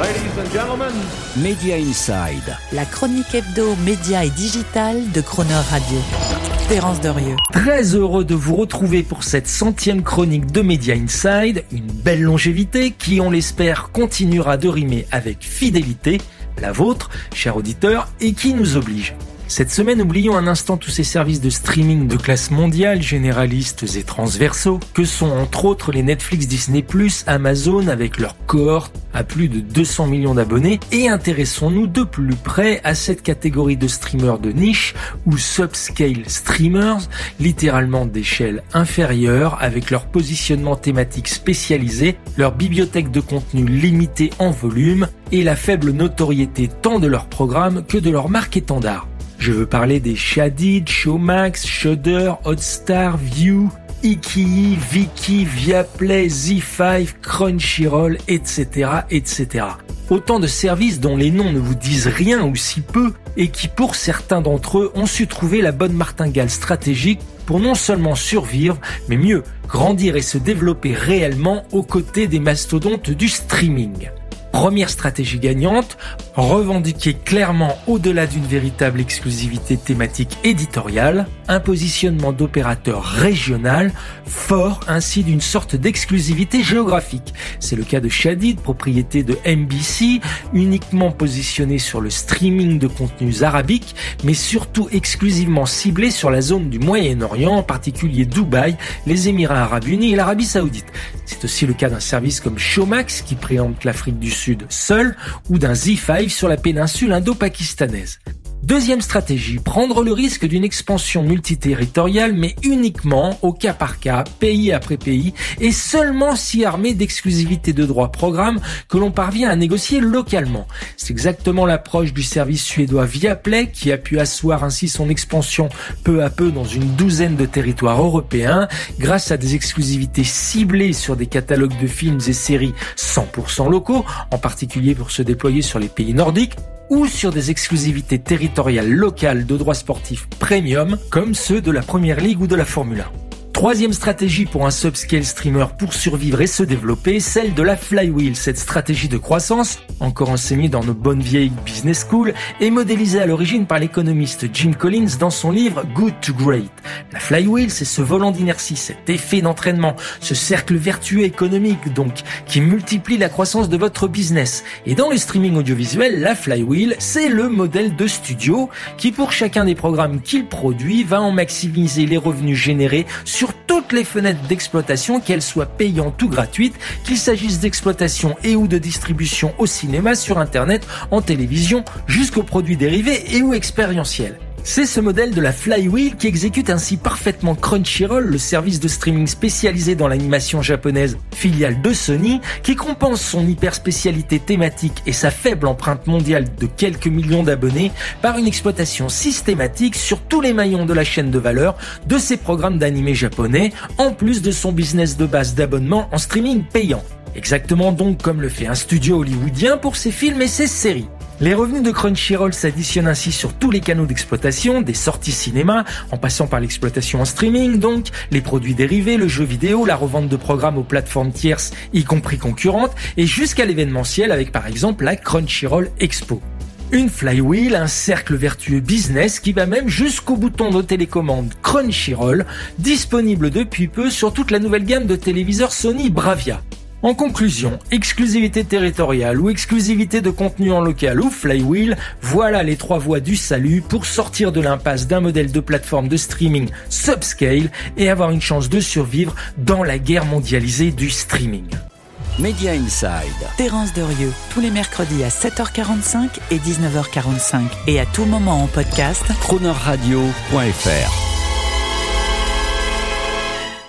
Ladies and gentlemen. Media Inside. La chronique hebdo, média et digital de Croner Radio. Terence Derieux. Très heureux de vous retrouver pour cette centième chronique de Media Inside. Une belle longévité qui, on l'espère, continuera de rimer avec fidélité. La vôtre, cher auditeur, et qui nous oblige cette semaine, oublions un instant tous ces services de streaming de classe mondiale, généralistes et transversaux, que sont entre autres les Netflix, Disney+, Amazon avec leur cohorte à plus de 200 millions d'abonnés, et intéressons-nous de plus près à cette catégorie de streamers de niche ou subscale streamers, littéralement d'échelle inférieure, avec leur positionnement thématique spécialisé, leur bibliothèque de contenu limitée en volume et la faible notoriété tant de leur programme que de leur marque étendard. Je veux parler des Shadid, Showmax, Shudder, Hotstar, View, Iki, Viki, Viaplay, Z5, Crunchyroll, etc., etc. Autant de services dont les noms ne vous disent rien ou si peu et qui pour certains d'entre eux ont su trouver la bonne martingale stratégique pour non seulement survivre, mais mieux, grandir et se développer réellement aux côtés des mastodontes du streaming. Première stratégie gagnante, revendiquer clairement au-delà d'une véritable exclusivité thématique éditoriale, un positionnement d'opérateur régional fort ainsi d'une sorte d'exclusivité géographique. C'est le cas de Shadid, propriété de NBC, uniquement positionné sur le streaming de contenus arabiques, mais surtout exclusivement ciblé sur la zone du Moyen-Orient, en particulier Dubaï, les Émirats arabes unis et l'Arabie saoudite. C'est aussi le cas d'un service comme Showmax qui préempte l'Afrique du Sud seul ou d'un Z5 sur la péninsule indo-pakistanaise. Deuxième stratégie, prendre le risque d'une expansion multiterritoriale, mais uniquement au cas par cas, pays après pays, et seulement si armé d'exclusivité de droits programme que l'on parvient à négocier localement. C'est exactement l'approche du service suédois Viaplay qui a pu asseoir ainsi son expansion peu à peu dans une douzaine de territoires européens grâce à des exclusivités ciblées sur des catalogues de films et séries 100% locaux, en particulier pour se déployer sur les pays nordiques, ou sur des exclusivités territoriales locales de droits sportifs premium comme ceux de la Première Ligue ou de la Formule 1. Troisième stratégie pour un subscale streamer pour survivre et se développer, celle de la flywheel. Cette stratégie de croissance, encore enseignée dans nos bonnes vieilles business schools, est modélisée à l'origine par l'économiste Jim Collins dans son livre Good to Great. La flywheel, c'est ce volant d'inertie, cet effet d'entraînement, ce cercle vertueux économique donc, qui multiplie la croissance de votre business. Et dans le streaming audiovisuel, la flywheel, c'est le modèle de studio qui, pour chacun des programmes qu'il produit, va en maximiser les revenus générés sur toutes les fenêtres d'exploitation, qu'elles soient payantes ou gratuites, qu'il s'agisse d'exploitation et ou de distribution au cinéma, sur Internet, en télévision, jusqu'aux produits dérivés et ou expérientiels. C'est ce modèle de la flywheel qui exécute ainsi parfaitement Crunchyroll, le service de streaming spécialisé dans l'animation japonaise, filiale de Sony, qui compense son hyper spécialité thématique et sa faible empreinte mondiale de quelques millions d'abonnés par une exploitation systématique sur tous les maillons de la chaîne de valeur de ses programmes d'animé japonais, en plus de son business de base d'abonnement en streaming payant. Exactement donc comme le fait un studio hollywoodien pour ses films et ses séries. Les revenus de Crunchyroll s'additionnent ainsi sur tous les canaux d'exploitation, des sorties cinéma, en passant par l'exploitation en streaming donc, les produits dérivés, le jeu vidéo, la revente de programmes aux plateformes tierces, y compris concurrentes, et jusqu'à l'événementiel avec par exemple la Crunchyroll Expo. Une flywheel, un cercle vertueux business qui va même jusqu'au bouton de télécommande Crunchyroll, disponible depuis peu sur toute la nouvelle gamme de téléviseurs Sony Bravia. En conclusion, exclusivité territoriale ou exclusivité de contenu en local ou flywheel, voilà les trois voies du salut pour sortir de l'impasse d'un modèle de plateforme de streaming subscale et avoir une chance de survivre dans la guerre mondialisée du streaming. Media Inside. Terence Derieux, tous les mercredis à 7h45 et 19h45 et à tout moment en podcast. Cronerradio.fr